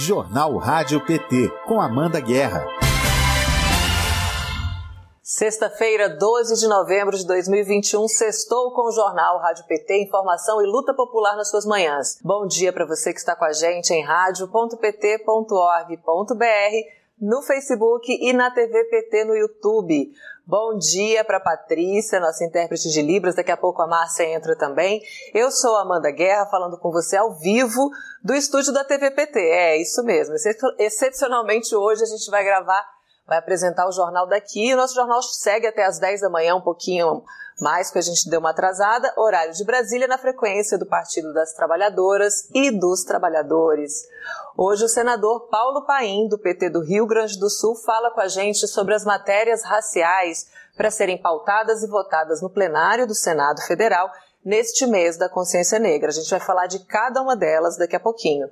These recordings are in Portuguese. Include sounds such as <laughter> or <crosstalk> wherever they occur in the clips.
Jornal Rádio PT, com Amanda Guerra. Sexta-feira, 12 de novembro de 2021, sextou com o Jornal Rádio PT, informação e luta popular nas suas manhãs. Bom dia para você que está com a gente em rádio.pt.org.br, no Facebook e na TV PT no YouTube. Bom dia para Patrícia, nossa intérprete de Libras. Daqui a pouco a Márcia entra também. Eu sou Amanda Guerra, falando com você ao vivo do estúdio da TVPT. É isso mesmo. Excepcionalmente hoje a gente vai gravar, vai apresentar o jornal daqui. O nosso jornal segue até às 10 da manhã, um pouquinho mais, que a gente deu uma atrasada. Horário de Brasília, na frequência do Partido das Trabalhadoras e dos Trabalhadores. Hoje, o senador Paulo Paim, do PT do Rio Grande do Sul, fala com a gente sobre as matérias raciais para serem pautadas e votadas no plenário do Senado Federal neste mês da consciência negra. A gente vai falar de cada uma delas daqui a pouquinho.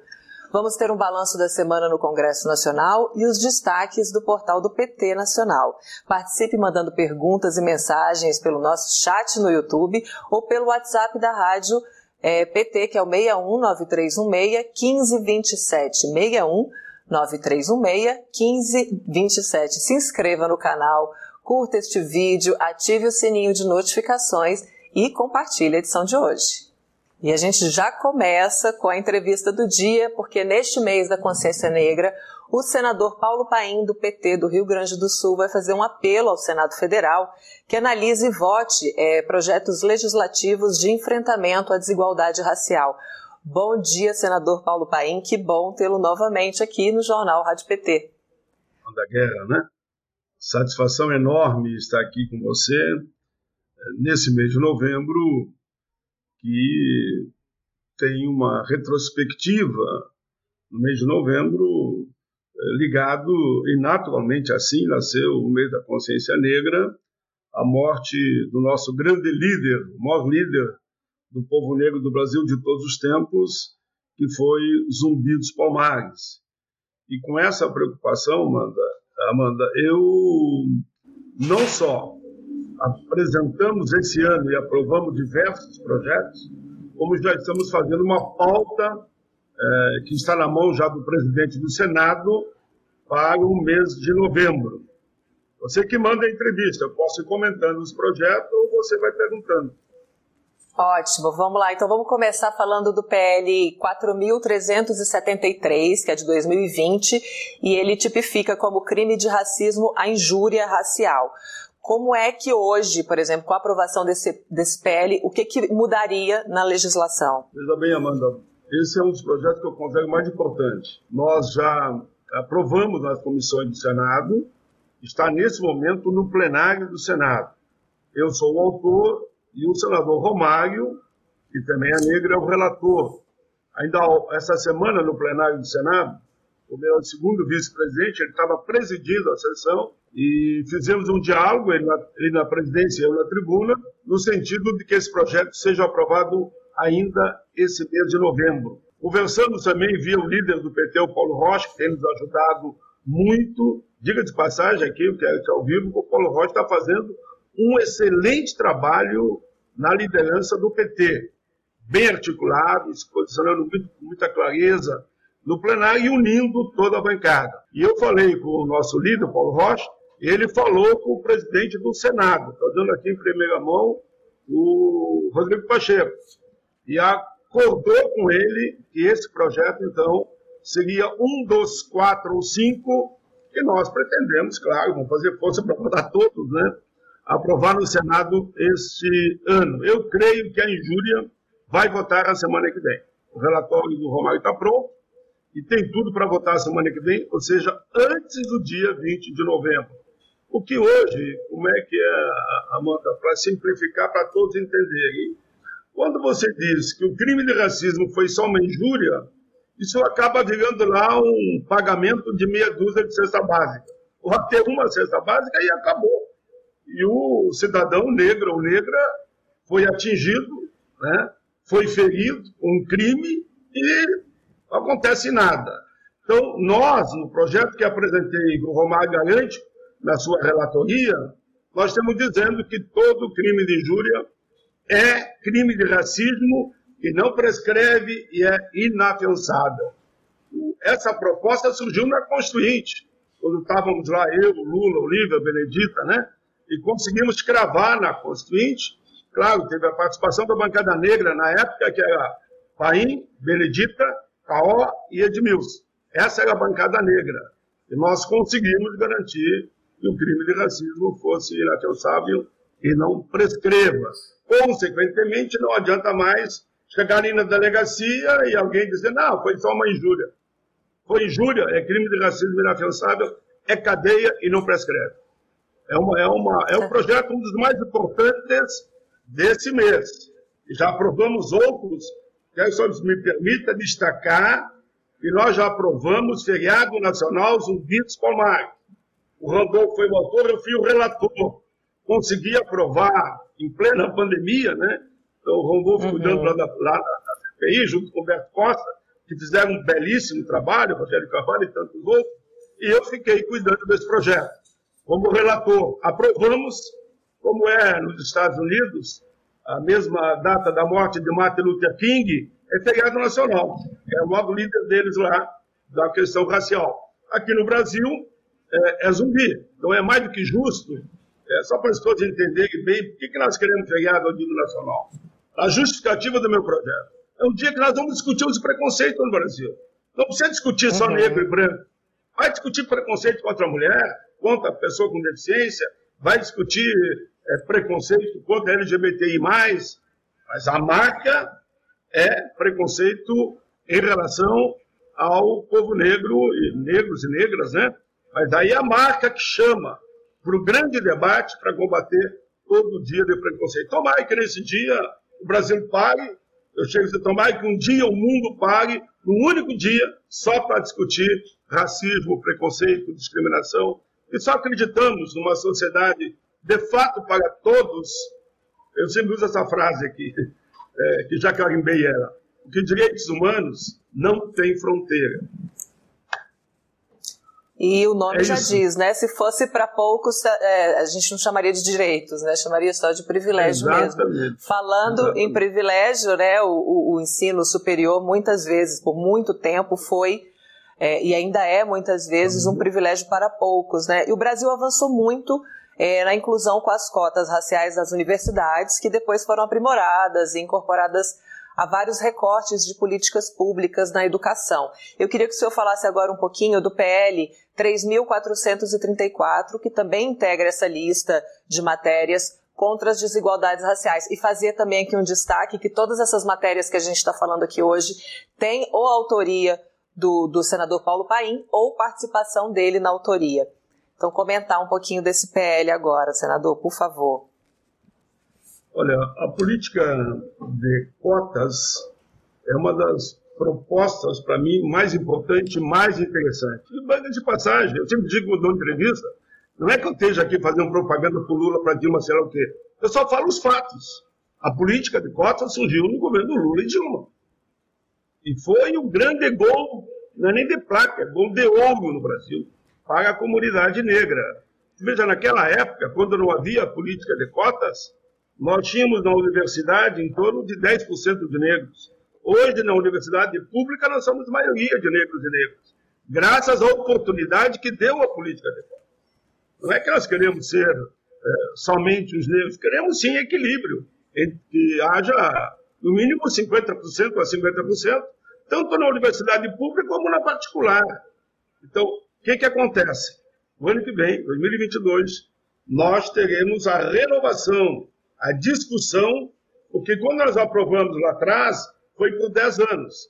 Vamos ter um balanço da semana no Congresso Nacional e os destaques do portal do PT Nacional. Participe mandando perguntas e mensagens pelo nosso chat no YouTube ou pelo WhatsApp da rádio é, PT, que é o 619316-1527. 61 9316-1527. Se inscreva no canal, curta este vídeo, ative o sininho de notificações e compartilhe a edição de hoje. E a gente já começa com a entrevista do dia, porque neste mês da consciência negra, o senador Paulo Paim, do PT do Rio Grande do Sul, vai fazer um apelo ao Senado Federal que analise e vote é, projetos legislativos de enfrentamento à desigualdade racial. Bom dia, senador Paulo Paim, que bom tê-lo novamente aqui no Jornal Rádio PT. Da guerra, né? Satisfação enorme estar aqui com você nesse mês de novembro, que tem uma retrospectiva no mês de novembro ligado, e naturalmente assim nasceu o mês da consciência negra, a morte do nosso grande líder, o maior líder do povo negro do Brasil de todos os tempos, que foi Zumbi dos Palmares. E com essa preocupação, Amanda, Amanda, eu não só apresentamos esse ano e aprovamos diversos projetos, como já estamos fazendo uma pauta é, que está na mão já do presidente do Senado para o mês de novembro. Você que manda a entrevista, eu posso ir comentando os projetos ou você vai perguntando. Ótimo, vamos lá. Então vamos começar falando do PL 4.373, que é de 2020, e ele tipifica como crime de racismo a injúria racial. Como é que hoje, por exemplo, com a aprovação desse, desse PL, o que, que mudaria na legislação? Veja bem, Amanda, esse é um dos projetos que eu considero mais importante. Nós já aprovamos nas comissões do Senado, está nesse momento no plenário do Senado. Eu sou o autor e o senador Romário, que também é negro, é o relator. Ainda essa semana, no plenário do Senado, o meu segundo vice-presidente, ele estava presidindo a sessão e fizemos um diálogo, ele na, ele na presidência e eu na tribuna, no sentido de que esse projeto seja aprovado ainda esse mês de novembro. Conversamos também via o líder do PT, o Paulo Rocha, que tem nos ajudado muito. Diga de passagem aqui, que é ao vivo, que o Paulo Rocha está fazendo um excelente trabalho na liderança do PT. Bem articulado, se posicionando muito, com muita clareza no plenário e unindo toda a bancada. E eu falei com o nosso líder, Paulo Rocha, ele falou com o presidente do Senado, estou dando aqui em primeira mão o Rodrigo Pacheco. E acordou com ele que esse projeto, então, seria um dos quatro ou cinco que nós pretendemos, claro, vamos fazer força para votar todos, né? Aprovar no Senado este ano. Eu creio que a injúria vai votar a semana que vem. O relatório do Romário está pronto e tem tudo para votar a semana que vem, ou seja, antes do dia 20 de novembro. O que hoje, como é que é, Amanda, para simplificar, para todos entenderem, quando você diz que o crime de racismo foi só uma injúria, isso acaba virando lá um pagamento de meia dúzia de cesta básica. Ou até uma cesta básica e acabou. E o cidadão negro ou negra foi atingido, né? foi ferido com um crime e não acontece nada. Então, nós, no projeto que apresentei com o Romário Garante, na sua relatoria, nós estamos dizendo que todo crime de injúria é crime de racismo que não prescreve e é inafiançável. essa proposta surgiu na Constituinte, quando estávamos lá, eu, Lula, Olívia, Benedita, né? E conseguimos cravar na Constituinte. Claro, teve a participação da bancada negra na época, que era Paim, Benedita, Caó e Edmilson. Essa era a bancada negra. E nós conseguimos garantir que o crime de racismo fosse inafiançável e não prescreva. Consequentemente, não adianta mais chegar ali na delegacia e alguém dizer, não, foi só uma injúria. Foi injúria, é crime de racismo inafiançável, é cadeia e não prescreve. É, uma, é, uma, é um projeto, um dos mais importantes desse mês. Já aprovamos outros, que só me permita destacar que nós já aprovamos feriado nacional Zumbi dos Palmares. O Randolfo foi o autor, eu fui o relator. Consegui aprovar em plena pandemia, né? Então, o Randolfo uhum. cuidando lá da, lá da CPI, junto com o Beto Costa, que fizeram um belíssimo trabalho, Rogério Carvalho e tantos outros, e eu fiquei cuidando desse projeto. Como relator, aprovamos, como é nos Estados Unidos, a mesma data da morte de Martin Luther King é feriado nacional. É o modo líder deles lá, da questão racial. Aqui no Brasil, é, é zumbi. Então é mais do que justo, é, só para as pessoas entenderem bem por que, que nós queremos feriado ao nível nacional. A justificativa do meu projeto é um dia que nós vamos discutir os preconceitos no Brasil. Não precisa discutir só uhum. negro e branco. Vai discutir preconceito contra a mulher, contra a pessoa com deficiência, vai discutir é, preconceito contra LGBTI+, mas a marca é preconceito em relação ao povo negro, e negros e negras, né? Mas aí a marca que chama para o grande debate para combater todo dia de preconceito. Tomara que nesse dia o Brasil pare, eu chego a dizer, tomara que um dia o mundo pare, num único dia, só para discutir racismo, preconceito, discriminação. E só acreditamos numa sociedade de fato para todos. Eu sempre uso essa frase aqui, <laughs> é, que já carimbei ela. Porque direitos humanos não têm fronteira. E o nome é já diz, né? Se fosse para poucos, é, a gente não chamaria de direitos, né? Chamaria só de privilégio Exatamente. mesmo. Falando Exatamente. em privilégio, né? O, o, o, ensino superior, muitas vezes, por muito tempo, foi é, e ainda é muitas vezes um privilégio para poucos, né? E o Brasil avançou muito é, na inclusão com as cotas raciais das universidades, que depois foram aprimoradas e incorporadas a vários recortes de políticas públicas na educação. Eu queria que o senhor falasse agora um pouquinho do PL 3.434, que também integra essa lista de matérias contra as desigualdades raciais. E fazer também aqui um destaque que todas essas matérias que a gente está falando aqui hoje têm ou autoria do, do senador Paulo Paim ou participação dele na autoria. Então, comentar um pouquinho desse PL agora, senador, por favor. Olha, a política de cotas é uma das propostas, para mim, mais importante, mais interessante. E, banca de passagem, eu sempre digo dou entrevista, não é que eu esteja aqui fazendo propaganda para Lula, para Dilma, sei lá o quê. Eu só falo os fatos. A política de cotas surgiu no governo Lula e Dilma. E foi um grande gol, não é nem de placa, é gol de ouro no Brasil, para a comunidade negra. Veja, naquela época, quando não havia política de cotas, nós tínhamos na universidade em torno de 10% de negros. Hoje, na universidade pública, nós somos maioria de negros e negras, graças à oportunidade que deu a política de cotas. Não é que nós queremos ser é, somente os negros, queremos sim equilíbrio, que haja no mínimo 50% a 50%, tanto na universidade pública como na particular. Então, o que, que acontece? O ano que vem, 2022, nós teremos a renovação, a discussão, porque quando nós aprovamos lá atrás, foi por 10 anos.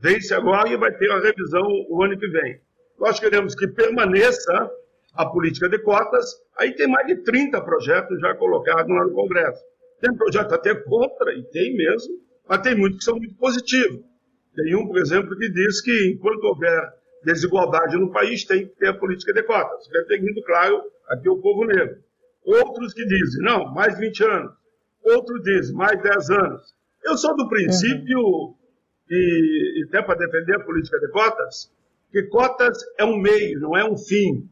Vence agora e vai ter a revisão o ano que vem. Nós queremos que permaneça a política de cotas, aí tem mais de 30 projetos já colocados lá no Congresso. Tem projeto até contra, e tem mesmo, mas tem muitos que são muito positivos. Tem um, por exemplo, que diz que enquanto houver desigualdade no país, tem que ter a política de cotas. Referindo, claro, aqui o povo negro. Outros que dizem, não, mais 20 anos. Outros dizem, mais 10 anos. Eu sou do princípio, uhum. e, e até para defender a política de cotas, que cotas é um meio, não é um fim.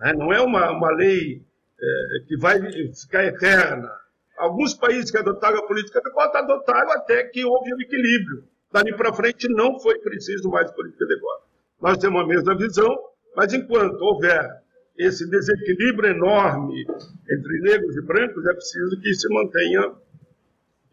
Né? Não é uma, uma lei é, que vai ficar eterna. Alguns países que adotaram a política de cotas adotaram até que houve um equilíbrio. Dali para frente não foi preciso mais política de cotas. nós temos a mesma visão, mas enquanto houver esse desequilíbrio enorme entre negros e brancos, é preciso que se mantenha.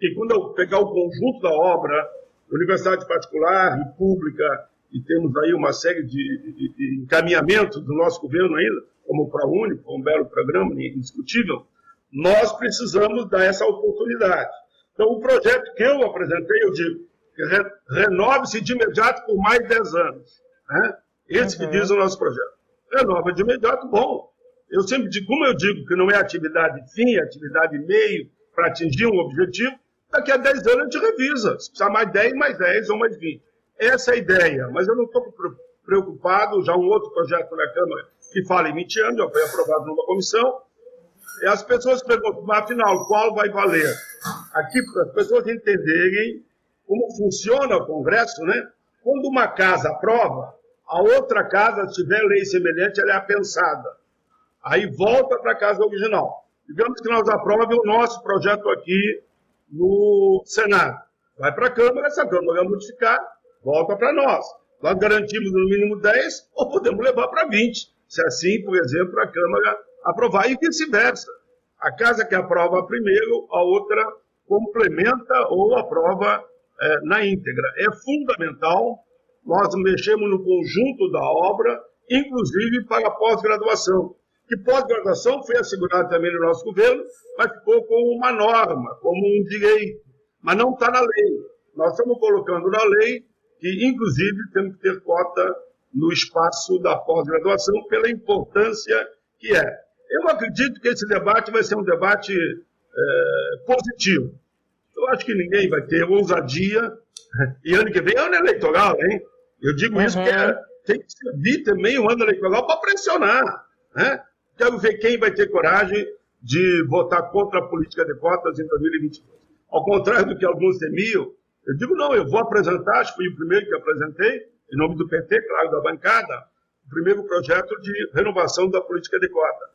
E quando eu pegar o conjunto da obra, universidade particular e pública, e temos aí uma série de, de, de encaminhamentos do nosso governo ainda, como o ProUni, um belo programa, indiscutível, nós precisamos dar essa oportunidade. Então, o projeto que eu apresentei, eu digo, re, renove-se de imediato por mais 10 anos. Né? Esse uhum. que diz o nosso projeto. Renova de imediato, bom. Eu sempre digo, como eu digo que não é atividade fim, é atividade meio para atingir um objetivo, daqui a 10 anos a gente revisa. Se precisar mais 10, mais 10 ou mais 20. Essa é a ideia, mas eu não estou preocupado, já um outro projeto na Câmara que fala em 20 anos, já foi aprovado numa comissão, e as pessoas perguntam, afinal, qual vai valer? Aqui, para as pessoas entenderem como funciona o Congresso, né? Quando uma casa aprova, a outra casa, se tiver lei semelhante, ela é apensada. Aí volta para a casa original. Digamos que nós aprovemos o nosso projeto aqui no Senado. Vai para a Câmara, essa Câmara vai modificar, volta para nós. Nós garantimos no mínimo 10 ou podemos levar para 20. Se assim, por exemplo, a Câmara aprovar e vice-versa. A casa que aprova primeiro, a outra complementa ou aprova é, na íntegra. É fundamental nós mexemos no conjunto da obra, inclusive para a pós-graduação. Que pós-graduação foi assegurada também no nosso governo, mas ficou como uma norma, como um direito, mas não está na lei. Nós estamos colocando na lei que, inclusive, temos que ter cota no espaço da pós-graduação pela importância que é. Eu acredito que esse debate vai ser um debate é, positivo. Eu acho que ninguém vai ter ousadia. E ano que vem é ano eleitoral, hein? Eu digo uhum. isso porque é, tem que servir também o ano eleitoral para pressionar. Né? Quero ver quem vai ter coragem de votar contra a política de cotas em 2022. Ao contrário do que alguns temiam, eu digo, não, eu vou apresentar, acho que fui o primeiro que apresentei, em nome do PT, claro, da bancada, o primeiro projeto de renovação da política de cota.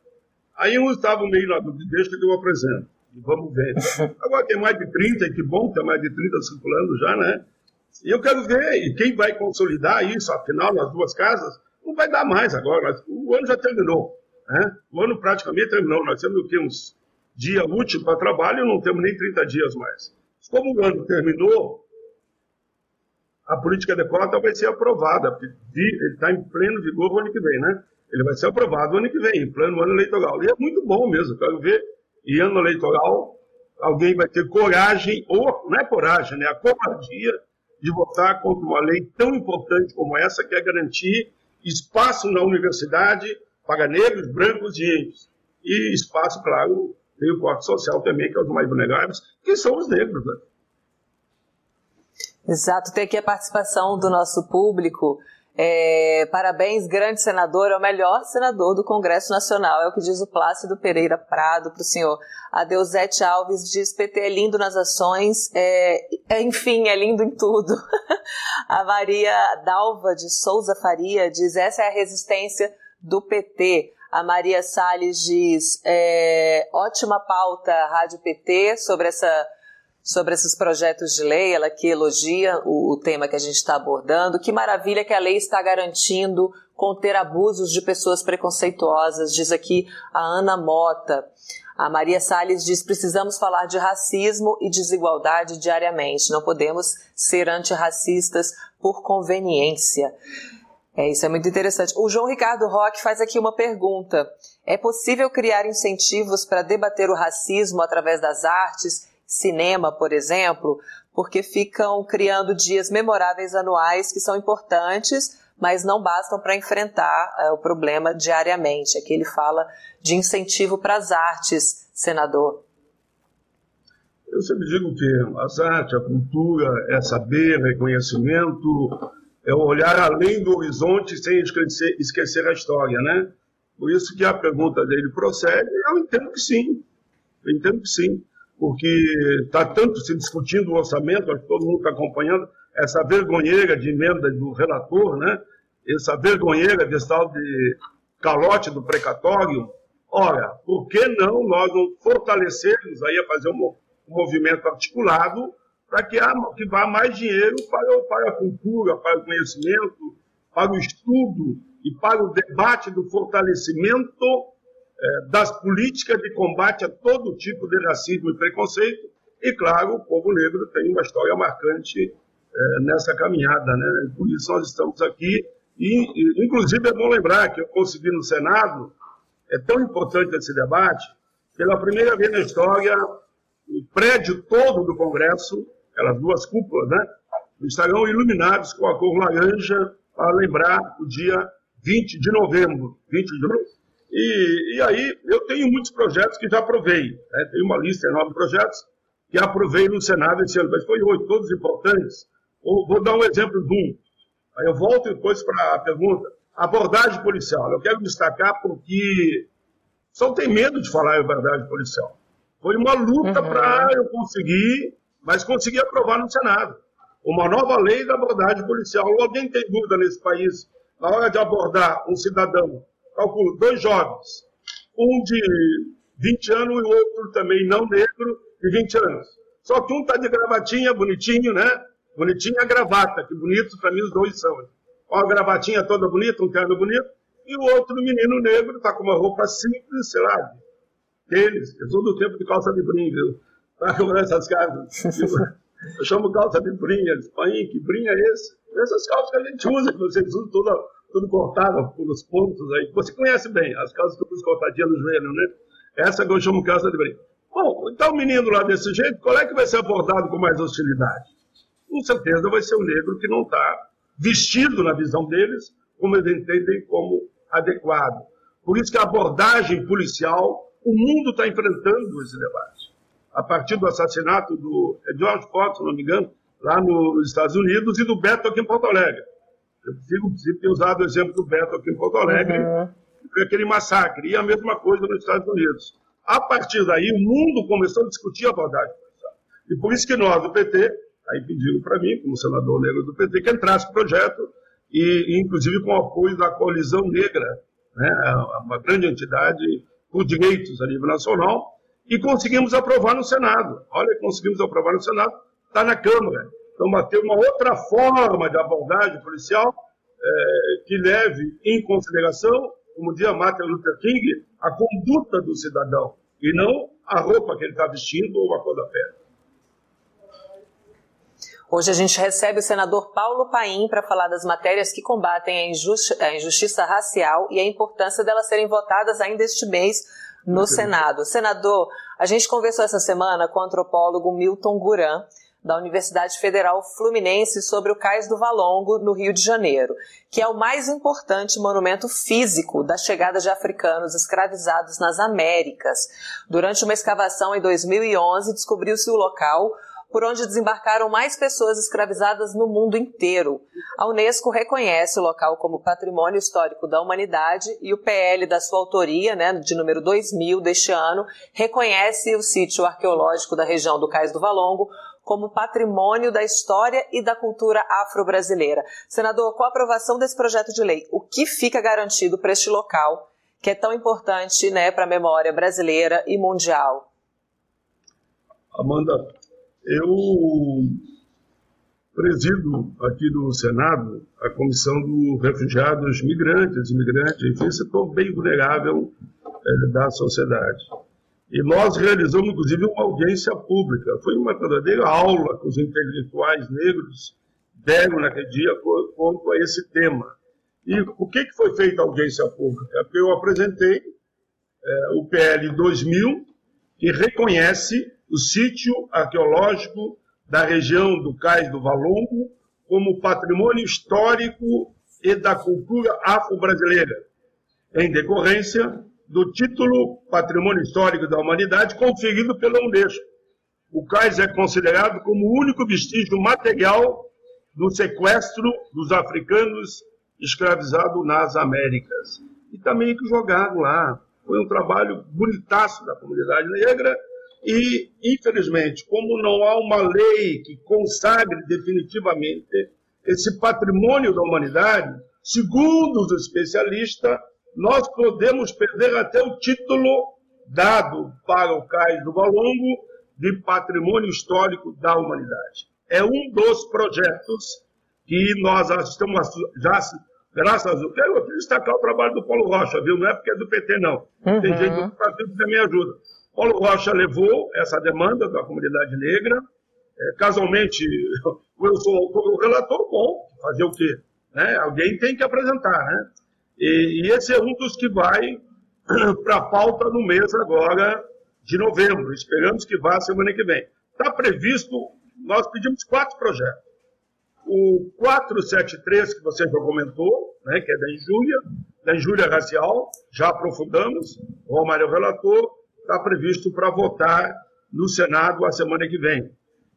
Aí uns estavam meio na dúvida, deixa que eu apresento. E vamos ver. <laughs> Agora tem mais de 30, e que bom ter mais de 30 circulando já, né? E eu quero ver, e quem vai consolidar isso, afinal, nas duas casas, não vai dar mais agora. O ano já terminou. Né? O ano praticamente terminou. Nós temos o quê? Uns dia útil para trabalho, não temos nem 30 dias mais. Como o ano terminou, a política de cota vai ser aprovada, ele está em pleno vigor o ano que vem, né? Ele vai ser aprovado o ano que vem, em pleno ano eleitoral. E é muito bom mesmo, quero ver, em ano eleitoral, alguém vai ter coragem, ou não é coragem, né? A covardia de votar contra uma lei tão importante como essa, que é garantir espaço na universidade para negros, brancos e índios. E espaço, claro, tem o corte social também, que é os mais vulneráveis, que são os negros. Né? Exato, tem aqui a participação do nosso público. É, parabéns, grande senador, é o melhor senador do Congresso Nacional, é o que diz o Plácido Pereira Prado para o senhor. A Deusete Alves diz: PT é lindo nas ações, é, é, enfim, é lindo em tudo. <laughs> a Maria Dalva de Souza Faria diz: essa é a resistência do PT. A Maria Salles diz: é, ótima pauta, Rádio PT, sobre essa sobre esses projetos de lei, ela que elogia o, o tema que a gente está abordando. Que maravilha que a lei está garantindo conter abusos de pessoas preconceituosas, diz aqui a Ana Mota. A Maria Salles diz: precisamos falar de racismo e desigualdade diariamente. Não podemos ser antirracistas por conveniência. É, isso é muito interessante. O João Ricardo Roque faz aqui uma pergunta. É possível criar incentivos para debater o racismo através das artes cinema, por exemplo, porque ficam criando dias memoráveis anuais que são importantes, mas não bastam para enfrentar é, o problema diariamente. Aqui ele fala de incentivo para as artes, senador. Eu sempre digo que as artes, a cultura é saber, é conhecimento, é olhar além do horizonte sem esquecer, esquecer a história, né? Por isso que a pergunta dele procede, eu entendo que sim. Eu entendo que sim porque está tanto se discutindo o orçamento, acho que todo mundo está acompanhando essa vergonheira de emenda do relator, né? essa vergonheira desse tal de calote do precatório. Ora, por que não nós não fortalecermos aí a fazer um movimento articulado para que, que vá mais dinheiro para, para a cultura, para o conhecimento, para o estudo e para o debate do fortalecimento eh, das políticas de combate a todo tipo de racismo e preconceito. E, claro, o povo negro tem uma história marcante eh, nessa caminhada, né? Por isso nós estamos aqui. E, inclusive, é bom lembrar que eu consegui no Senado, é tão importante esse debate, pela primeira vez na história, o prédio todo do Congresso, aquelas duas cúpulas, né? Estarão iluminados com a cor laranja para lembrar o dia 20 de novembro. 20 de novembro. E, e aí eu tenho muitos projetos que já aprovei. Né? Tenho uma lista enorme de projetos que aprovei no Senado esse ano, mas foi oito, todos importantes. Vou, vou dar um exemplo de um. Aí eu volto depois para a pergunta. Abordagem policial. Eu quero destacar porque só tem medo de falar em abordagem policial. Foi uma luta uhum. para eu conseguir, mas consegui aprovar no Senado. Uma nova lei da abordagem policial. Alguém tem dúvida nesse país na hora de abordar um cidadão, calculo, dois jovens, um de 20 anos e o outro também não negro, de 20 anos. Só que um está de gravatinha, bonitinho, né? Bonitinha gravata, que bonito para mim os dois são. Ó, a gravatinha toda bonita, um terno bonito, e o outro menino negro está com uma roupa simples, sei lá, tênis. Eu sou do tempo de calça de brim, viu? Para comprar essas casas. Eu <laughs> chamo calça de brinha, eles que brinha é esse? Essas calças que a gente usa, que vocês usam tudo, tudo cortado pelos pontos aí. Você conhece bem, as calças todas cortadinhas no joelho, né? Essa que eu chamo calça de brinha. Bom, então o menino lá desse jeito, qual é que vai ser abordado com mais hostilidade? Com certeza vai ser o negro que não está vestido na visão deles, como eles entendem como adequado. Por isso que a abordagem policial, o mundo está enfrentando esse debate. A partir do assassinato do George Fox, se não me engano, lá nos Estados Unidos, e do Beto aqui em Porto Alegre. Eu prefiro ter usado o exemplo do Beto aqui em Porto Alegre, uhum. foi aquele massacre. E a mesma coisa nos Estados Unidos. A partir daí, o mundo começou a discutir a abordagem policial. E por isso que nós, do PT, aí pediram para mim, como senador negro do PT, que entrasse o projeto, e, inclusive com o apoio da Coalizão Negra, né, uma grande entidade por direitos a nível nacional, e conseguimos aprovar no Senado. Olha, conseguimos aprovar no Senado, está na Câmara. Então, ter uma outra forma de abordagem policial é, que leve em consideração, como dizia Martin Luther King, a conduta do cidadão, e não a roupa que ele está vestindo ou a cor da pele. Hoje a gente recebe o senador Paulo Paim para falar das matérias que combatem a, injusti a, injustiça racial e a importância delas serem votadas ainda este mês no Senado. Senador, a gente conversou essa semana com o antropólogo Milton Guran, da Universidade Federal Fluminense sobre o Cais do Valongo, no Rio de Janeiro, que é o mais importante monumento físico da chegada de africanos escravizados nas Américas. Durante uma escavação em 2011, descobriu-se o local por onde desembarcaram mais pessoas escravizadas no mundo inteiro. A Unesco reconhece o local como Patrimônio Histórico da Humanidade e o PL da sua autoria, né, de número 2000 deste ano, reconhece o sítio arqueológico da região do Cais do Valongo como patrimônio da história e da cultura afro-brasileira. Senador, com a aprovação desse projeto de lei, o que fica garantido para este local, que é tão importante né, para a memória brasileira e mundial? Amanda, eu presido aqui no Senado a Comissão dos Refugiados Migrantes, Imigrantes, enfim, setor bem vulnerável é, da sociedade. E nós realizamos, inclusive, uma audiência pública. Foi uma verdadeira aula que os intelectuais negros deram naquele dia quanto a esse tema. E o que, que foi feita a audiência pública? Porque eu apresentei é, o PL 2000, que reconhece o sítio arqueológico da região do Cais do Valongo como patrimônio histórico e da cultura afro-brasileira, em decorrência do título Patrimônio Histórico da Humanidade conferido pela Unesco. O cais é considerado como o único vestígio material do sequestro dos africanos escravizados nas Américas. E também que jogaram lá. Foi um trabalho bonitaço da comunidade negra e, infelizmente, como não há uma lei que consagre definitivamente esse patrimônio da humanidade, segundo os especialistas, nós podemos perder até o título dado para o Cais do Valongo de Patrimônio Histórico da Humanidade. É um dos projetos que nós estamos já Graças a Deus. Quero destacar o trabalho do Paulo Rocha, viu? Não é porque é do PT, não. Uhum. Tem gente do partido que também ajuda. Paulo Rocha levou essa demanda da comunidade negra. É, casualmente, <laughs> eu sou o relator bom, fazer o quê? Né? Alguém tem que apresentar, né? E, e esse é um dos que vai <clears throat> para a pauta no mês agora de novembro. Esperamos que vá semana que vem. Está previsto, nós pedimos quatro projetos. O 473, que você já comentou, né, que é da injúria, da injúria racial, já aprofundamos, o Romário é relator, está previsto para votar no Senado a semana que vem.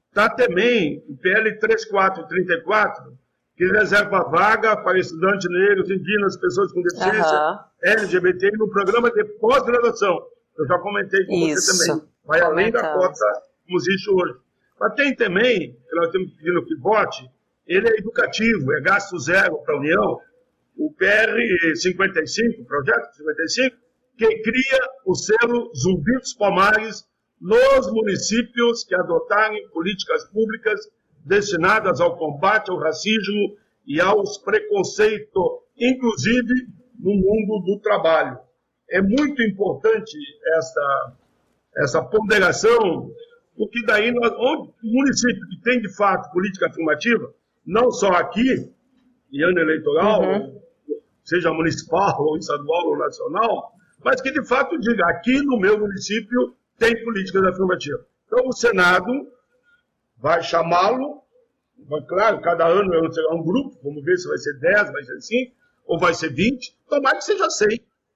Está também o PL 3434, que reserva vaga para estudantes negros, indígenas, pessoas com deficiência, uhum. LGBT, no programa de pós-graduação. Eu já comentei com Isso. você também. Vai além da cota como existe hoje. Mas tem também, que nós temos pedindo que vote, ele é educativo, é gasto zero para a União, o PR 55, projeto 55, que cria o selo Zumbi dos Palmares nos municípios que adotarem políticas públicas destinadas ao combate ao racismo e aos preconceitos, inclusive no mundo do trabalho. É muito importante essa, essa ponderação, porque daí nós, onde o município que tem de fato política afirmativa, não só aqui, em ano eleitoral, uhum. seja municipal, <laughs> ou estadual ou nacional, mas que de fato diga, aqui no meu município tem políticas afirmativas. Então o Senado vai chamá-lo, claro, cada ano é um grupo, vamos ver se vai ser 10, vai ser 5, ou vai ser 20, tomara que seja 100,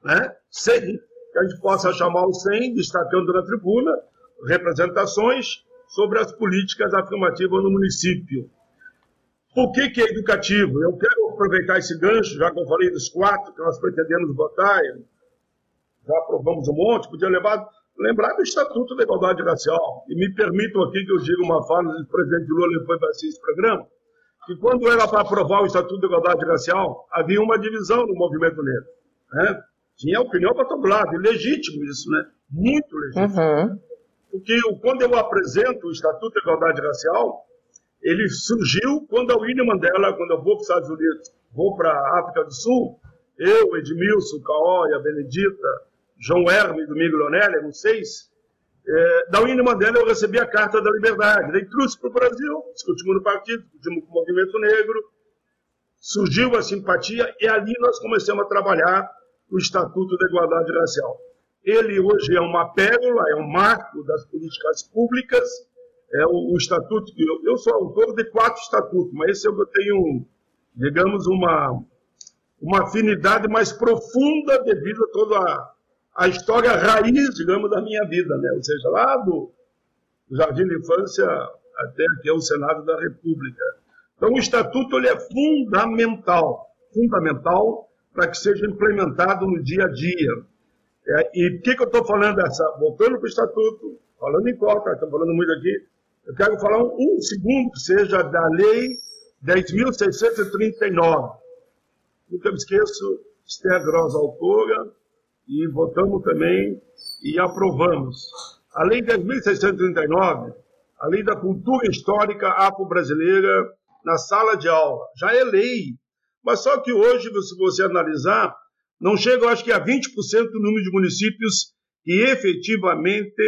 né? 100, que a gente possa chamar os 100, destacando na tribuna representações sobre as políticas afirmativas no município. Por que, que é educativo? Eu quero aproveitar esse gancho, já que eu falei dos quatro que nós pretendemos votar, já aprovamos um monte, podia levar, lembrar do Estatuto da Igualdade Racial. E me permitam aqui que eu diga uma fala do presidente Lula vai assistir esse programa, que quando era para aprovar o Estatuto da Igualdade Racial, havia uma divisão no movimento negro. Né? Tinha opinião para todo lado, e legítimo isso, né? Muito legítimo. Uhum. Porque quando eu apresento o Estatuto da Igualdade Racial, ele surgiu quando a William Mandela, quando eu vou para os Estados Unidos, vou para a África do Sul, eu, Edmilson, Caó, a Benedita, João Hermes, Domingo Leonel, eram seis, é, da William Mandela eu recebi a Carta da Liberdade. Daí trouxe para o Brasil, discutimos no partido, discutimos com o movimento negro, surgiu a simpatia e ali nós começamos a trabalhar o Estatuto da Igualdade Racial. Ele hoje é uma pérola, é um marco das políticas públicas, é o, o estatuto que eu, eu sou autor de quatro estatutos, mas esse eu tenho, digamos, uma, uma afinidade mais profunda devido a toda a, a história raiz, digamos, da minha vida, né? ou seja, lá do, jardim de infância até aqui ao Senado da República. Então, o estatuto ele é fundamental, fundamental para que seja implementado no dia a dia. É, e por que, que eu estou falando dessa? Voltando para o estatuto, falando em cota, estamos falando muito aqui, eu quero falar um, um segundo que seja da Lei 10.639. Nunca me esqueço, Esther Gross, autora, e votamos também e aprovamos. A Lei 10.639, a Lei da Cultura Histórica Afro-Brasileira na sala de aula. Já é lei. Mas só que hoje, se você analisar, não chega, acho que a 20% do número de municípios que efetivamente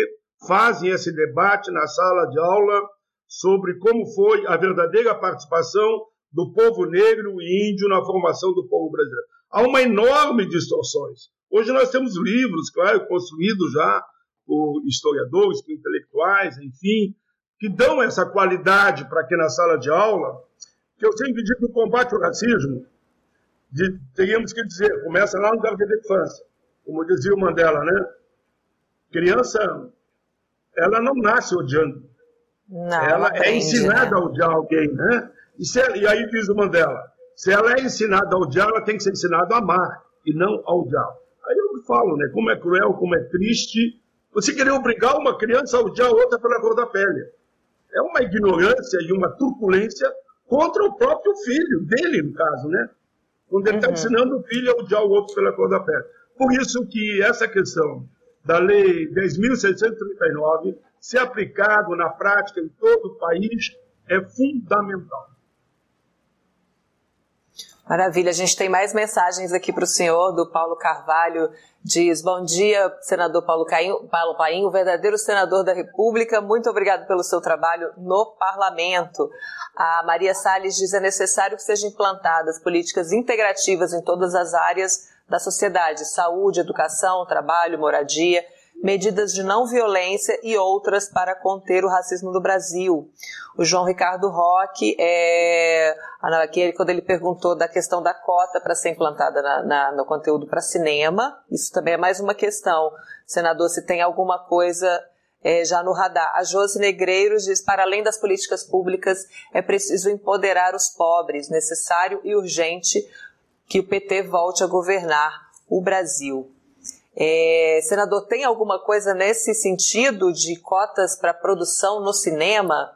fazem esse debate na sala de aula sobre como foi a verdadeira participação do povo negro e índio na formação do povo brasileiro. Há uma enorme distorções. Hoje nós temos livros, claro, construídos já por historiadores, por intelectuais, enfim, que dão essa qualidade para que na sala de aula, que eu sempre digo que o combate ao racismo, de, teríamos que dizer, começa lá no jardim da infância, como dizia o Mandela, né? Criança, ela não nasce odiando. Não, ela é ensinada né? a odiar alguém, né? E, se, e aí diz o Mandela, se ela é ensinada a odiar, ela tem que ser ensinada a amar e não a odiar. Falo, né? Como é cruel, como é triste você querer obrigar uma criança a odiar a outra pela cor da pele. É uma ignorância e uma turbulência contra o próprio filho, dele, no caso, né? Quando ele está uhum. ensinando o filho a odiar o outro pela cor da pele. Por isso que essa questão da Lei 10.639 ser aplicado na prática em todo o país é fundamental. Maravilha, a gente tem mais mensagens aqui para o senhor, do Paulo Carvalho, diz, bom dia, senador Paulo, Caim, Paulo Paim, o verdadeiro senador da República, muito obrigado pelo seu trabalho no parlamento. A Maria Salles diz, é necessário que sejam implantadas políticas integrativas em todas as áreas da sociedade, saúde, educação, trabalho, moradia, medidas de não violência e outras para conter o racismo no Brasil. O João Ricardo Roque, é, aquele, quando ele perguntou da questão da cota para ser implantada na, na, no conteúdo para cinema, isso também é mais uma questão. Senador, se tem alguma coisa é, já no radar. A Josi Negreiros diz: para além das políticas públicas, é preciso empoderar os pobres, necessário e urgente que o PT volte a governar o Brasil. É, senador, tem alguma coisa nesse sentido de cotas para produção no cinema?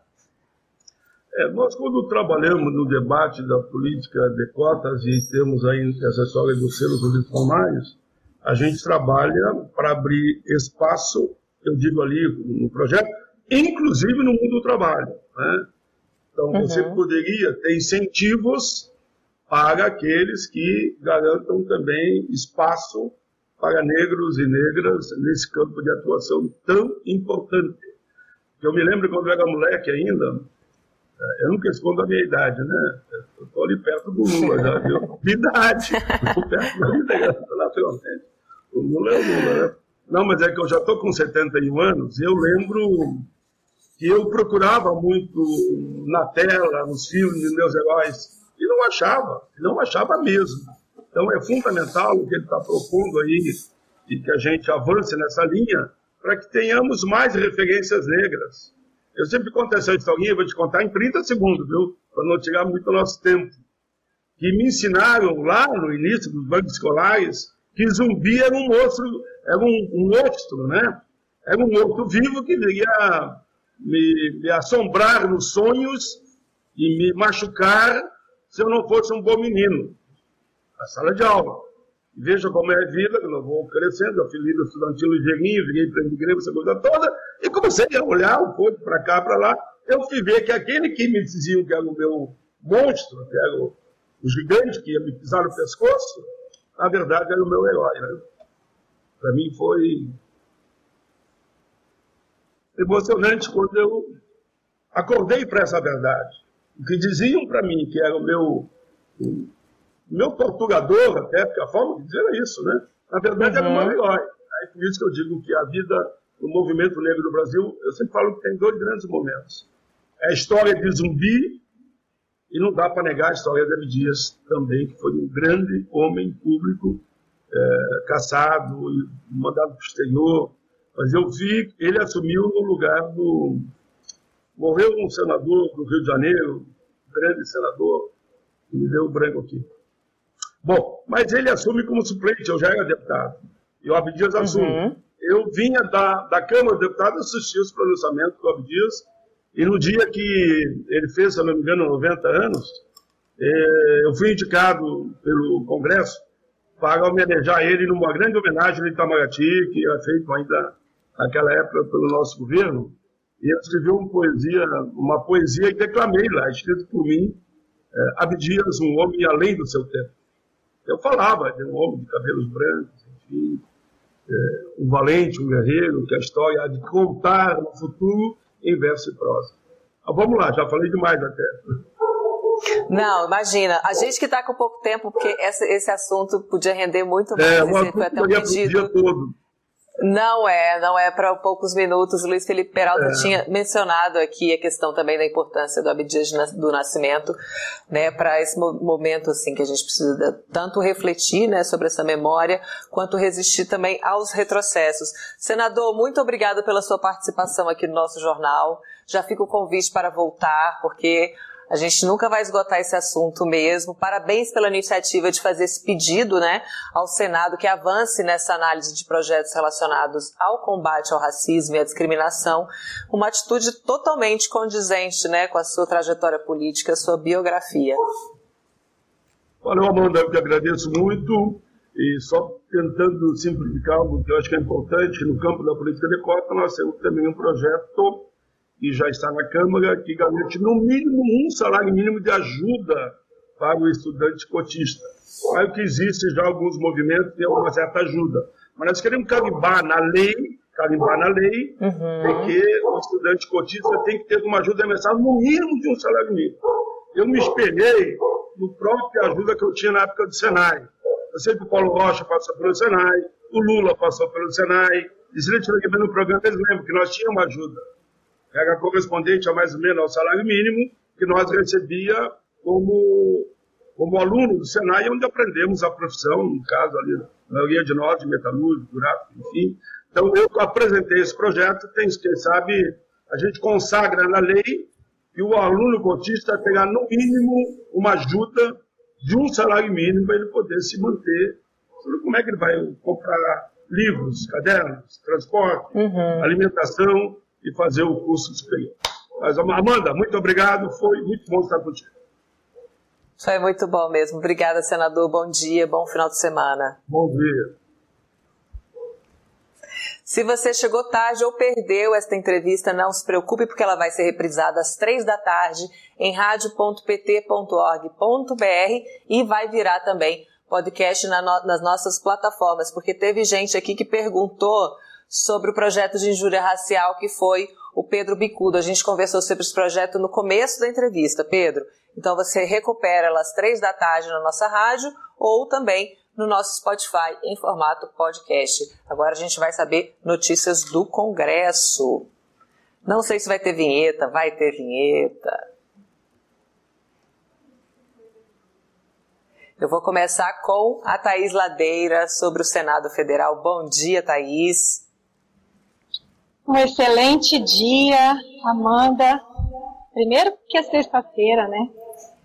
É, nós, quando trabalhamos no debate da política de cotas e temos aí essa história dos selos uniformários, a gente trabalha para abrir espaço, eu digo ali no projeto, inclusive no mundo do trabalho. Né? Então, uhum. você poderia ter incentivos para aqueles que garantam também espaço para negros e negras nesse campo de atuação tão importante. Eu me lembro quando eu era moleque ainda, eh, eu nunca escondo a minha idade, né? Eu estou ali perto do Lula, já viu? De idade, estou perto da vida, naturalmente. O Lula é o Lula, né? Não, mas é que eu já estou com 71 anos e eu lembro que eu procurava muito na tela, nos filmes, meus heróis, e não achava, não achava mesmo. Então é fundamental o que ele está propondo aí e que a gente avance nessa linha para que tenhamos mais referências negras. Eu sempre conto essa historinha, vou te contar em 30 segundos, viu? Para não tirar muito nosso tempo. Que me ensinaram lá no início dos bancos escolares que zumbi era um monstro, era um, um monstro, né? Era um morto vivo que viria me, me assombrar nos sonhos e me machucar se eu não fosse um bom menino a sala de aula. Veja como é a vida, eu vou crescendo, eu fui líder estudantil ligeirinho, virei igreja, essa coisa toda, e comecei a olhar um pouco para cá, para lá, eu fui ver que aquele que me diziam que era o meu monstro, que era o gigante que ia me pisar no pescoço, na verdade era o meu herói. Né? Para mim foi emocionante quando eu acordei para essa verdade. O que diziam para mim que era o meu meu torturador, até, porque a forma de dizer é isso, né? Na verdade, uhum. era uma herói. É por isso que eu digo que a vida do movimento negro do Brasil, eu sempre falo que tem dois grandes momentos. É a história de Zumbi, e não dá para negar a história de Abdias também, que foi um grande homem público, é, caçado, mandado para o exterior. Mas eu vi, ele assumiu no lugar do. Morreu um senador do Rio de Janeiro, um grande senador, me deu o branco aqui. Bom, mas ele assume como suplente, eu já era deputado. E o Abdias assume. Uhum. Eu vinha da, da Câmara de Deputados assistir os pronunciamentos do Abdias, e no dia que ele fez, se eu não me engano, 90 anos, eh, eu fui indicado pelo Congresso para homenagear ele numa grande homenagem no Itamaraty, que era feito ainda naquela época pelo nosso governo. E ele escreveu uma poesia, uma poesia e declamei lá, escrito por mim, eh, Abdias, um homem além do seu tempo. Eu falava de um homem de cabelos brancos, enfim, é, um valente, um guerreiro, que a história há de contar no futuro em verso e prosa. Ah, vamos lá, já falei demais até. Não, imagina. A gente que está com pouco tempo, porque esse, esse assunto podia render muito mais. É, esse foi até um pedido. Dia todo. Não é, não é para poucos minutos. O Luiz Felipe Peralta é. tinha mencionado aqui a questão também da importância do Abdias do Nascimento, né, para esse momento assim que a gente precisa tanto refletir, né, sobre essa memória, quanto resistir também aos retrocessos. Senador, muito obrigado pela sua participação aqui no nosso jornal. Já fica o convite para voltar, porque a gente nunca vai esgotar esse assunto mesmo. Parabéns pela iniciativa de fazer esse pedido né, ao Senado que avance nessa análise de projetos relacionados ao combate ao racismo e à discriminação. Uma atitude totalmente condizente né, com a sua trajetória política, sua biografia. Valeu, Amanda, eu te agradeço muito. E só tentando simplificar algo que eu acho que é importante, no campo da política de cota, nós temos também um projeto e já está na Câmara, que garante no mínimo um salário mínimo de ajuda para o estudante cotista. Claro que existe já alguns movimentos e uma certa ajuda, mas nós queremos carimbar na lei, carimbar na lei, uhum. que o estudante cotista tem que ter uma ajuda mensal no mínimo de um salário mínimo. Eu me espelhei no próprio ajuda que eu tinha na época do Senai. Eu sei que o Paulo Rocha passou pelo Senai, o Lula passou pelo Senai, e se ele estiver no programa, eles lembram que nós tínhamos ajuda. Era correspondente a mais ou menos ao salário mínimo que nós recebia como, como aluno do Senai, onde aprendemos a profissão, no caso ali, na maioria de nós, de metalúrgico, gráfico, enfim. Então, eu apresentei esse projeto, tem, quem sabe, a gente consagra na lei que o aluno cotista pegar, no mínimo, uma ajuda de um salário mínimo para ele poder se manter. Como é que ele vai comprar livros, cadernos, transporte, uhum. alimentação e fazer o curso superior? Mas, Amanda, muito obrigado, foi muito bom estar contigo. Foi muito bom mesmo. Obrigada, senador. Bom dia, bom final de semana. Bom dia. Se você chegou tarde ou perdeu esta entrevista, não se preocupe, porque ela vai ser reprisada às três da tarde em radio.pt.org.br e vai virar também podcast nas nossas plataformas, porque teve gente aqui que perguntou sobre o projeto de injúria racial que foi o Pedro Bicudo. A gente conversou sobre esse projeto no começo da entrevista, Pedro. Então você recupera ela às três da tarde na nossa rádio ou também no nosso Spotify em formato podcast. Agora a gente vai saber notícias do Congresso. Não sei se vai ter vinheta, vai ter vinheta. Eu vou começar com a Thaís Ladeira sobre o Senado Federal. Bom dia, Thaís. Um excelente dia, Amanda. Primeiro porque é sexta-feira, né?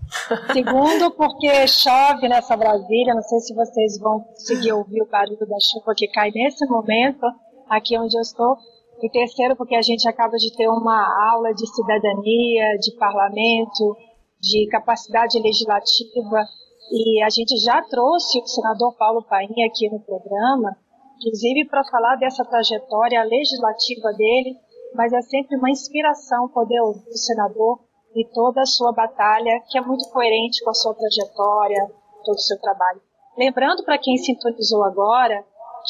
<laughs> Segundo, porque chove nessa Brasília, não sei se vocês vão conseguir ouvir o barulho da chuva que cai nesse momento, aqui onde eu estou. E terceiro, porque a gente acaba de ter uma aula de cidadania, de parlamento, de capacidade legislativa, e a gente já trouxe o senador Paulo Paim aqui no programa, inclusive para falar dessa trajetória legislativa dele, mas é sempre uma inspiração poder ouvir o senador e toda a sua batalha, que é muito coerente com a sua trajetória, todo o seu trabalho. Lembrando para quem sintonizou agora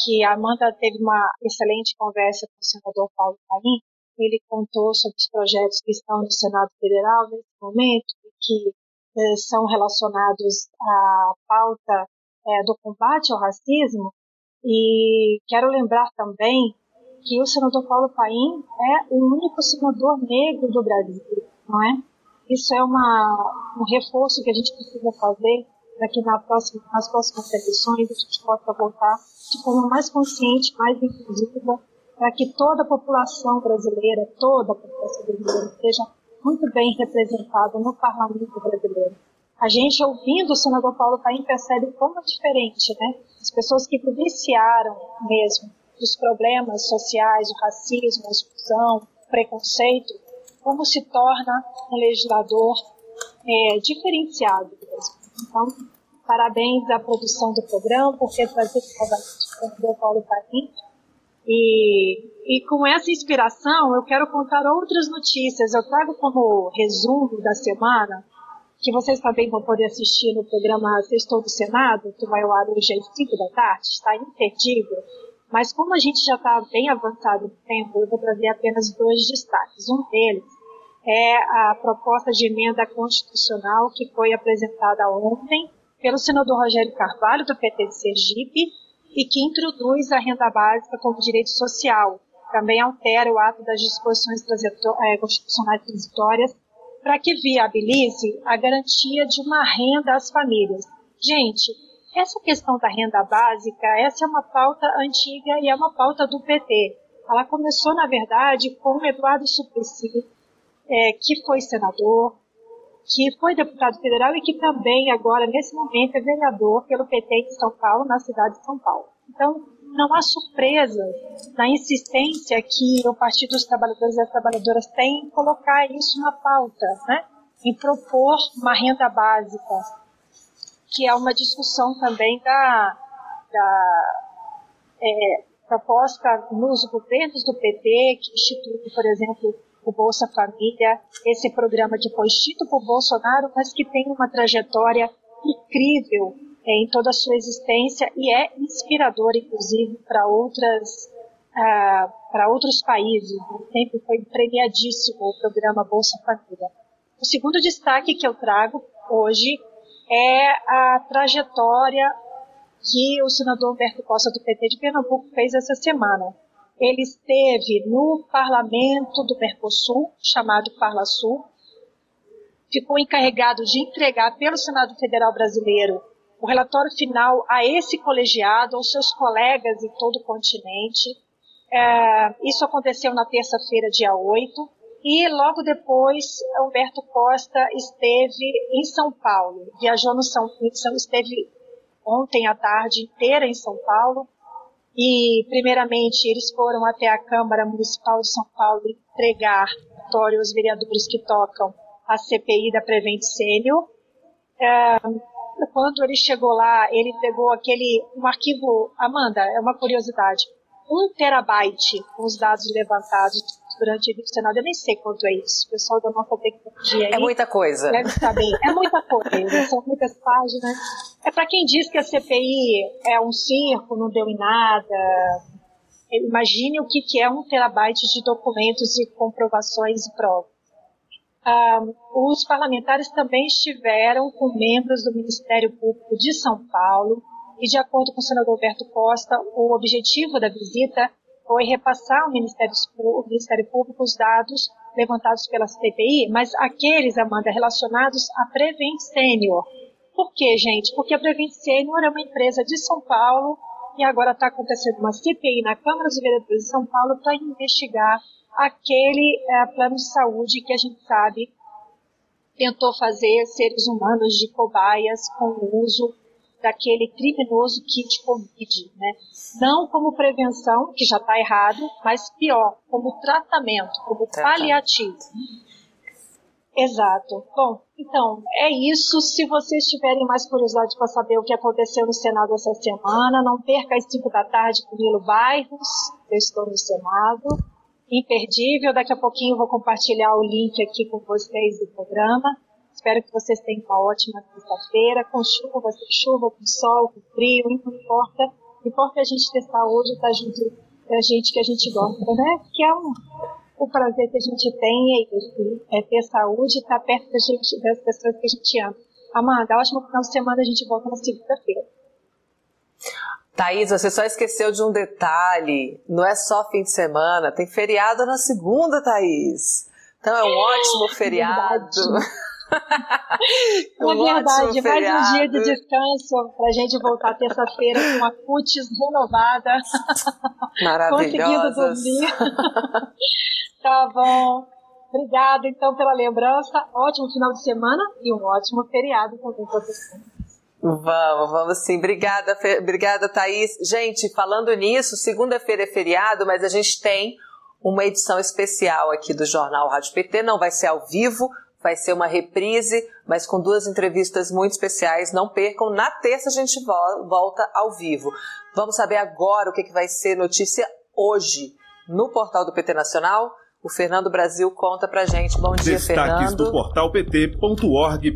que a Amanda teve uma excelente conversa com o senador Paulo Paim, ele contou sobre os projetos que estão no Senado Federal nesse momento, que eh, são relacionados à pauta eh, do combate ao racismo. E quero lembrar também que o senador Paulo Paim é o único senador negro do Brasil, não é? Isso é uma, um reforço que a gente precisa fazer para que na próxima, nas próximas eleições a gente possa votar de forma mais consciente, mais inclusiva, para que toda a população brasileira, toda a população brasileira seja muito bem representada no parlamento brasileiro. A gente, ouvindo o senador Paulo Paim, percebe como é diferente, né? As pessoas que vivenciaram mesmo os problemas sociais, o racismo, a exclusão, o preconceito, como se torna um legislador é, diferenciado mesmo. Então, parabéns à produção do programa por ter trazido novamente o Paulo Parim. E, e com essa inspiração, eu quero contar outras notícias. Eu trago como resumo da semana, que vocês também vão poder assistir no programa Sextou do Senado, que vai ao ar hoje às 5 da tarde, está imperdível. Mas como a gente já está bem avançado no tempo, eu vou trazer apenas dois destaques. Um deles é a proposta de emenda constitucional que foi apresentada ontem pelo senador Rogério Carvalho, do PT de Sergipe, e que introduz a renda básica como direito social. Também altera o ato das disposições é, constitucionais transitórias para que viabilize a garantia de uma renda às famílias. Gente, essa questão da renda básica, essa é uma pauta antiga e é uma pauta do PT. Ela começou, na verdade, com Eduardo Suplicy, é, que foi senador, que foi deputado federal e que também agora, nesse momento, é vereador pelo PT de São Paulo, na cidade de São Paulo. Então, não há surpresa na insistência que o Partido dos Trabalhadores e das Trabalhadoras tem em colocar isso na pauta, né? em propor uma renda básica, que é uma discussão também da, da é, proposta nos governos do PT, que institui, por exemplo, o Bolsa Família, esse programa foi instituído por Bolsonaro, mas que tem uma trajetória incrível em toda a sua existência e é inspirador, inclusive, para outras uh, para outros países. Sempre foi premiadíssimo o programa Bolsa Família. O segundo destaque que eu trago hoje é a trajetória que o senador Humberto Costa do PT de Pernambuco fez essa semana. Ele esteve no parlamento do Mercosul, chamado Parlasul, ficou encarregado de entregar pelo Senado Federal Brasileiro o relatório final a esse colegiado, aos seus colegas em todo o continente. É, isso aconteceu na terça-feira, dia 8, e logo depois Humberto Costa esteve em São Paulo, viajou no São, esteve ontem à tarde inteira em São Paulo, e primeiramente eles foram até a Câmara Municipal de São Paulo entregar relatório aos vereadores que tocam a CPI da Prevent Sênior. É, quando ele chegou lá, ele pegou aquele, um arquivo, Amanda, é uma curiosidade, um terabyte com os dados levantados durante o Senado. Eu nem sei quanto é isso. O pessoal da nossa tecnologia aí É muita coisa. Deve saber. É muita coisa. <laughs> São muitas páginas. É para quem diz que a CPI é um circo, não deu em nada. Imagine o que, que é um terabyte de documentos e comprovações e provas. Um, os parlamentares também estiveram com membros do Ministério Público de São Paulo e, de acordo com o senador Alberto Costa, o objetivo da visita foi repassar ao Ministério, Ministério Público os dados levantados pela CPI, mas aqueles, Amanda, relacionados à Prevent Senior. Por quê, gente? Porque a Prevent Senior é uma empresa de São Paulo e agora está acontecendo uma CPI na Câmara dos Vereadores de São Paulo para investigar aquele é, plano de saúde que a gente sabe tentou fazer seres humanos de cobaias com o uso daquele criminoso kit Covid, né? Não como prevenção, que já está errado, mas pior, como tratamento, como paliativo. Exato. Bom, então, é isso. Se vocês tiverem mais curiosidade para saber o que aconteceu no Senado essa semana, não perca às 5 da tarde com Nilo Bairros, eu estou no Senado imperdível. Daqui a pouquinho eu vou compartilhar o link aqui com vocês do programa. Espero que vocês tenham uma ótima sexta-feira, com chuva, sem chuva, com sol, com frio, não importa. O importa é a gente ter saúde, estar junto da gente que a gente gosta, né? Que é um, o prazer que a gente tem é é ter saúde e estar perto da gente, das pessoas que a gente ama. Amanda, ótimo final de semana, a gente volta na segunda-feira. Thaís, você só esqueceu de um detalhe. Não é só fim de semana, tem feriado na segunda, Thaís. Então é um ótimo feriado. <laughs> um é verdade, mais um dia de descanso para a gente voltar terça-feira com a cutis renovada. <laughs> Conseguindo dormir. <laughs> tá bom. Obrigada então pela lembrança. Ótimo final de semana e um ótimo feriado também para vocês. Vamos, vamos sim. Obrigada, obrigada, Thaís. Gente, falando nisso, segunda-feira é feriado, mas a gente tem uma edição especial aqui do Jornal Rádio PT. Não vai ser ao vivo, vai ser uma reprise, mas com duas entrevistas muito especiais. Não percam. Na terça a gente volta ao vivo. Vamos saber agora o que, que vai ser notícia hoje no portal do PT Nacional. O Fernando Brasil conta pra gente. Bom dia, Destaques Fernando. Destaques do portal pt.org.br.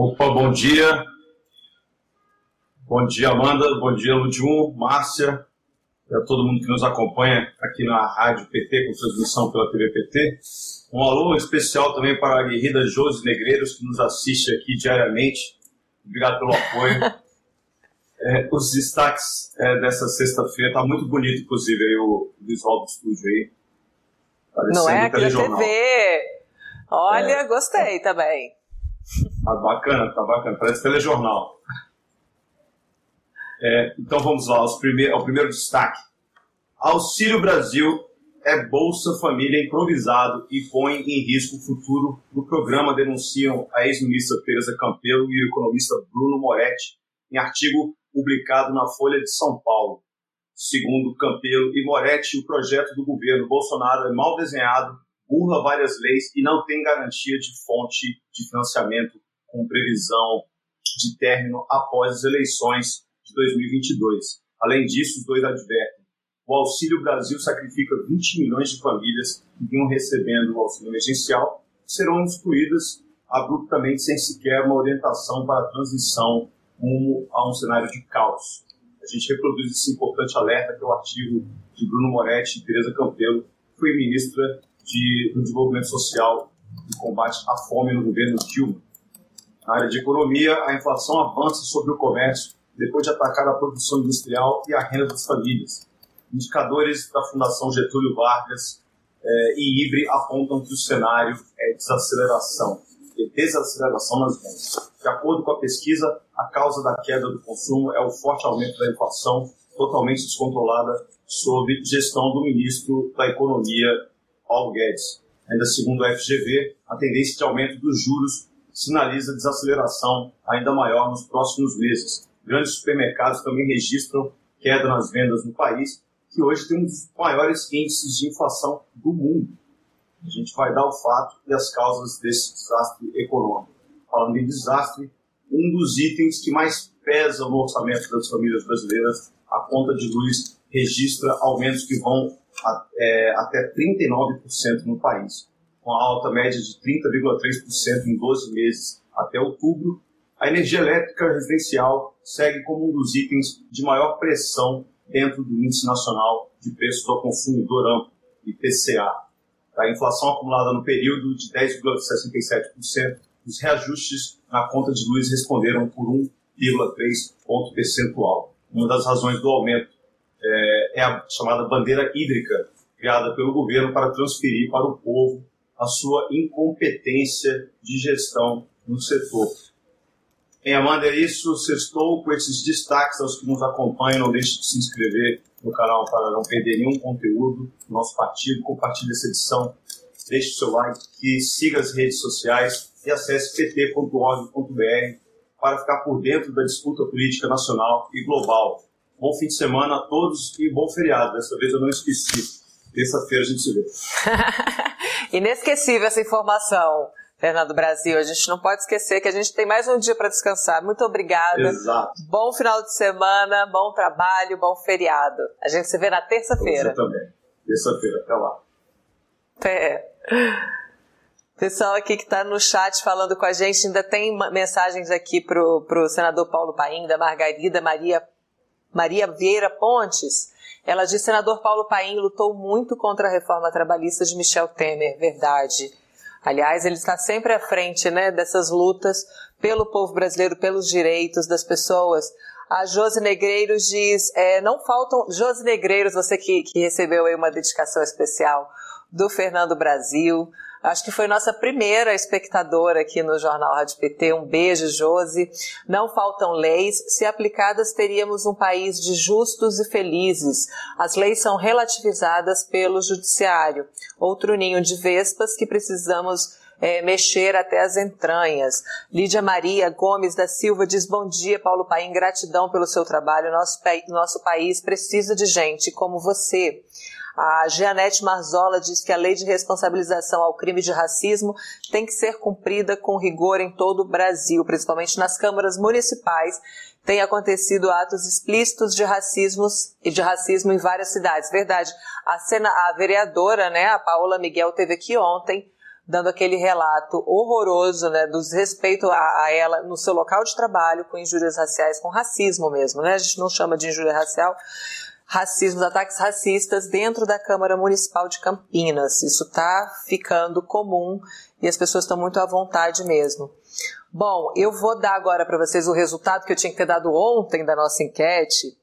Opa, bom dia. Bom dia, Amanda. Bom dia, Ludium, Márcia e a todo mundo que nos acompanha aqui na Rádio PT, com transmissão pela TV PT. Um alô especial também para a guerrida Josi Negreiros, que nos assiste aqui diariamente. Obrigado pelo apoio. <laughs> é, os destaques é, dessa sexta-feira, tá muito bonito, inclusive, aí, o visual do estúdio aí. Não é aqui na TV. Olha, é, gostei também. Tá bacana, tá bacana. Parece telejornal. É, então vamos lá, os primeir, o primeiro destaque. Auxílio Brasil é Bolsa Família improvisado e põe em risco o futuro do programa, denunciam a ex-ministra Teresa Campelo e o economista Bruno Moretti em artigo publicado na Folha de São Paulo. Segundo Campelo e Moretti, o projeto do governo Bolsonaro é mal desenhado, burla várias leis e não tem garantia de fonte de financiamento com previsão de término após as eleições de 2022. Além disso, os dois advertem. o Auxílio Brasil sacrifica 20 milhões de famílias que vinham recebendo o auxílio emergencial, serão excluídas abruptamente sem sequer uma orientação para a transição rumo a um cenário de caos. A gente reproduz esse importante alerta que é o artigo de Bruno Moretti e Tereza Campelo, que foi ministra de, do Desenvolvimento Social e Combate à Fome no governo Dilma. Na área de economia, a inflação avança sobre o comércio depois de atacar a produção industrial e a renda das famílias. Indicadores da Fundação Getúlio Vargas eh, e IBRE apontam que o cenário é desaceleração de desaceleração nas vendas. De acordo com a pesquisa, a causa da queda do consumo é o forte aumento da inflação, totalmente descontrolada, sob gestão do ministro da Economia, Paulo Guedes. Ainda segundo a FGV, a tendência de aumento dos juros sinaliza desaceleração ainda maior nos próximos meses. Grandes supermercados também registram queda nas vendas no país, que hoje tem um dos maiores índices de inflação do mundo. A gente vai dar o fato e as causas desse desastre econômico. Falando em desastre, um dos itens que mais pesa no orçamento das famílias brasileiras, a conta de luz registra aumentos que vão é, até 39% no país, com a alta média de 30,3% em 12 meses até outubro. A energia elétrica residencial segue como um dos itens de maior pressão dentro do Índice Nacional de Preços ao Consumidor Amplo, IPCA. A inflação acumulada no período de 10,67%, os reajustes na conta de luz responderam por 1,3 ponto percentual. Uma das razões do aumento é, é a chamada bandeira hídrica, criada pelo governo para transferir para o povo a sua incompetência de gestão no setor. Em Amanda, é isso. Sextou com esses destaques aos que nos acompanham. Não deixe de se inscrever no canal para não perder nenhum conteúdo do nosso partido. Compartilhe essa edição, deixe o seu like, siga as redes sociais e acesse pt.org.br para ficar por dentro da disputa política nacional e global. Bom fim de semana a todos e bom feriado. Dessa vez eu não esqueci. Terça-feira a gente se vê. <laughs> Inesquecível essa informação. Fernando Brasil. A gente não pode esquecer que a gente tem mais um dia para descansar. Muito obrigada. Exato. Bom final de semana, bom trabalho, bom feriado. A gente se vê na terça-feira. Você também. Terça-feira, até lá. É. Pessoal aqui que está no chat falando com a gente, ainda tem mensagens aqui para o senador Paulo Paim, da Margarida Maria, Maria Vieira Pontes. Ela diz: senador Paulo Paim lutou muito contra a reforma trabalhista de Michel Temer. Verdade. Aliás, ele está sempre à frente né, dessas lutas pelo povo brasileiro, pelos direitos das pessoas. A Josi Negreiros diz: é, não faltam. Josi Negreiros, você que, que recebeu aí uma dedicação especial do Fernando Brasil. Acho que foi nossa primeira espectadora aqui no Jornal Rádio PT. Um beijo, Josi. Não faltam leis. Se aplicadas, teríamos um país de justos e felizes. As leis são relativizadas pelo Judiciário. Outro ninho de vespas que precisamos é, mexer até as entranhas. Lídia Maria Gomes da Silva diz: Bom dia, Paulo Paim, gratidão pelo seu trabalho. Nosso, nosso país precisa de gente como você. A Jeanette Marzola diz que a lei de responsabilização ao crime de racismo tem que ser cumprida com rigor em todo o Brasil, principalmente nas câmaras municipais. Tem acontecido atos explícitos de racismos e de racismo em várias cidades. Verdade. A, cena, a vereadora, né, a Paola Miguel, teve aqui ontem dando aquele relato horroroso, né, do desrespeito a, a, ela no seu local de trabalho, com injúrias raciais, com racismo mesmo, né? A gente não chama de injúria racial, racismo, ataques racistas dentro da Câmara Municipal de Campinas. Isso está ficando comum e as pessoas estão muito à vontade mesmo. Bom, eu vou dar agora para vocês o resultado que eu tinha que ter dado ontem da nossa enquete,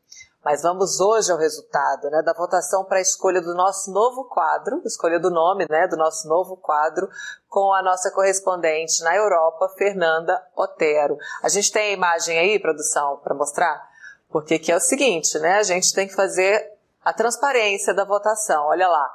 mas vamos hoje ao resultado, né, da votação para a escolha do nosso novo quadro, escolha do nome, né, do nosso novo quadro, com a nossa correspondente na Europa, Fernanda Otero. A gente tem a imagem aí, produção, para mostrar? Porque que é o seguinte, né? A gente tem que fazer a transparência da votação. Olha lá.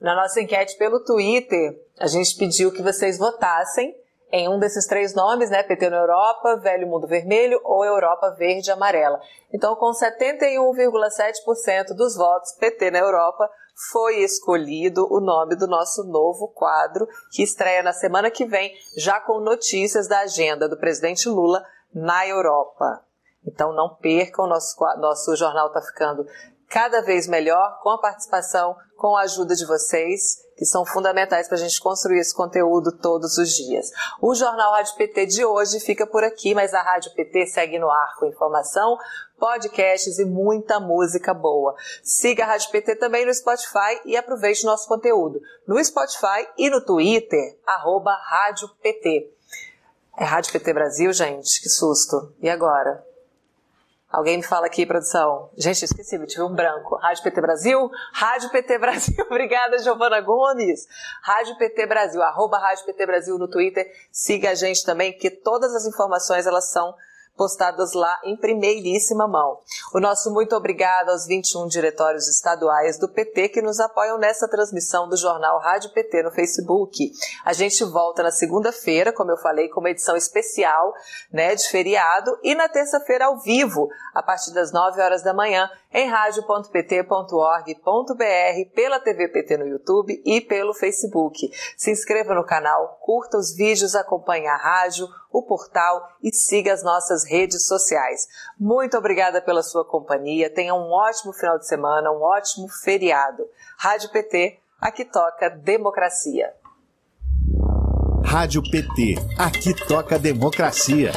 Na nossa enquete pelo Twitter, a gente pediu que vocês votassem em um desses três nomes, né? PT na Europa, Velho Mundo Vermelho ou Europa Verde Amarela. Então, com 71,7% dos votos, PT na Europa foi escolhido o nome do nosso novo quadro, que estreia na semana que vem, já com notícias da agenda do presidente Lula na Europa. Então não percam, nosso, nosso jornal está ficando cada vez melhor com a participação, com a ajuda de vocês, que são fundamentais para a gente construir esse conteúdo todos os dias. O Jornal Rádio PT de hoje fica por aqui, mas a Rádio PT segue no ar com informação, podcasts e muita música boa. Siga a Rádio PT também no Spotify e aproveite nosso conteúdo no Spotify e no Twitter, arroba Rádio PT. É Rádio PT Brasil, gente? Que susto. E agora? Alguém me fala aqui, produção. Gente, esqueci, me tive um branco. Rádio PT Brasil? Rádio PT Brasil. <laughs> Obrigada, Giovana Gomes. Rádio PT Brasil, arroba Rádio PT Brasil no Twitter. Siga a gente também, que todas as informações elas são postadas lá em primeiríssima mão. O nosso muito obrigado aos 21 diretórios estaduais do PT que nos apoiam nessa transmissão do jornal Rádio PT no Facebook. A gente volta na segunda-feira, como eu falei, com uma edição especial, né, de feriado, e na terça-feira ao vivo, a partir das 9 horas da manhã, em radio.pt.org.br, pela TV PT no YouTube e pelo Facebook. Se inscreva no canal, curta os vídeos, acompanhe a rádio, o portal e siga as nossas redes sociais. Muito obrigada pela sua companhia. Tenha um ótimo final de semana, um ótimo feriado. Rádio PT, aqui toca democracia. Rádio PT, aqui toca democracia.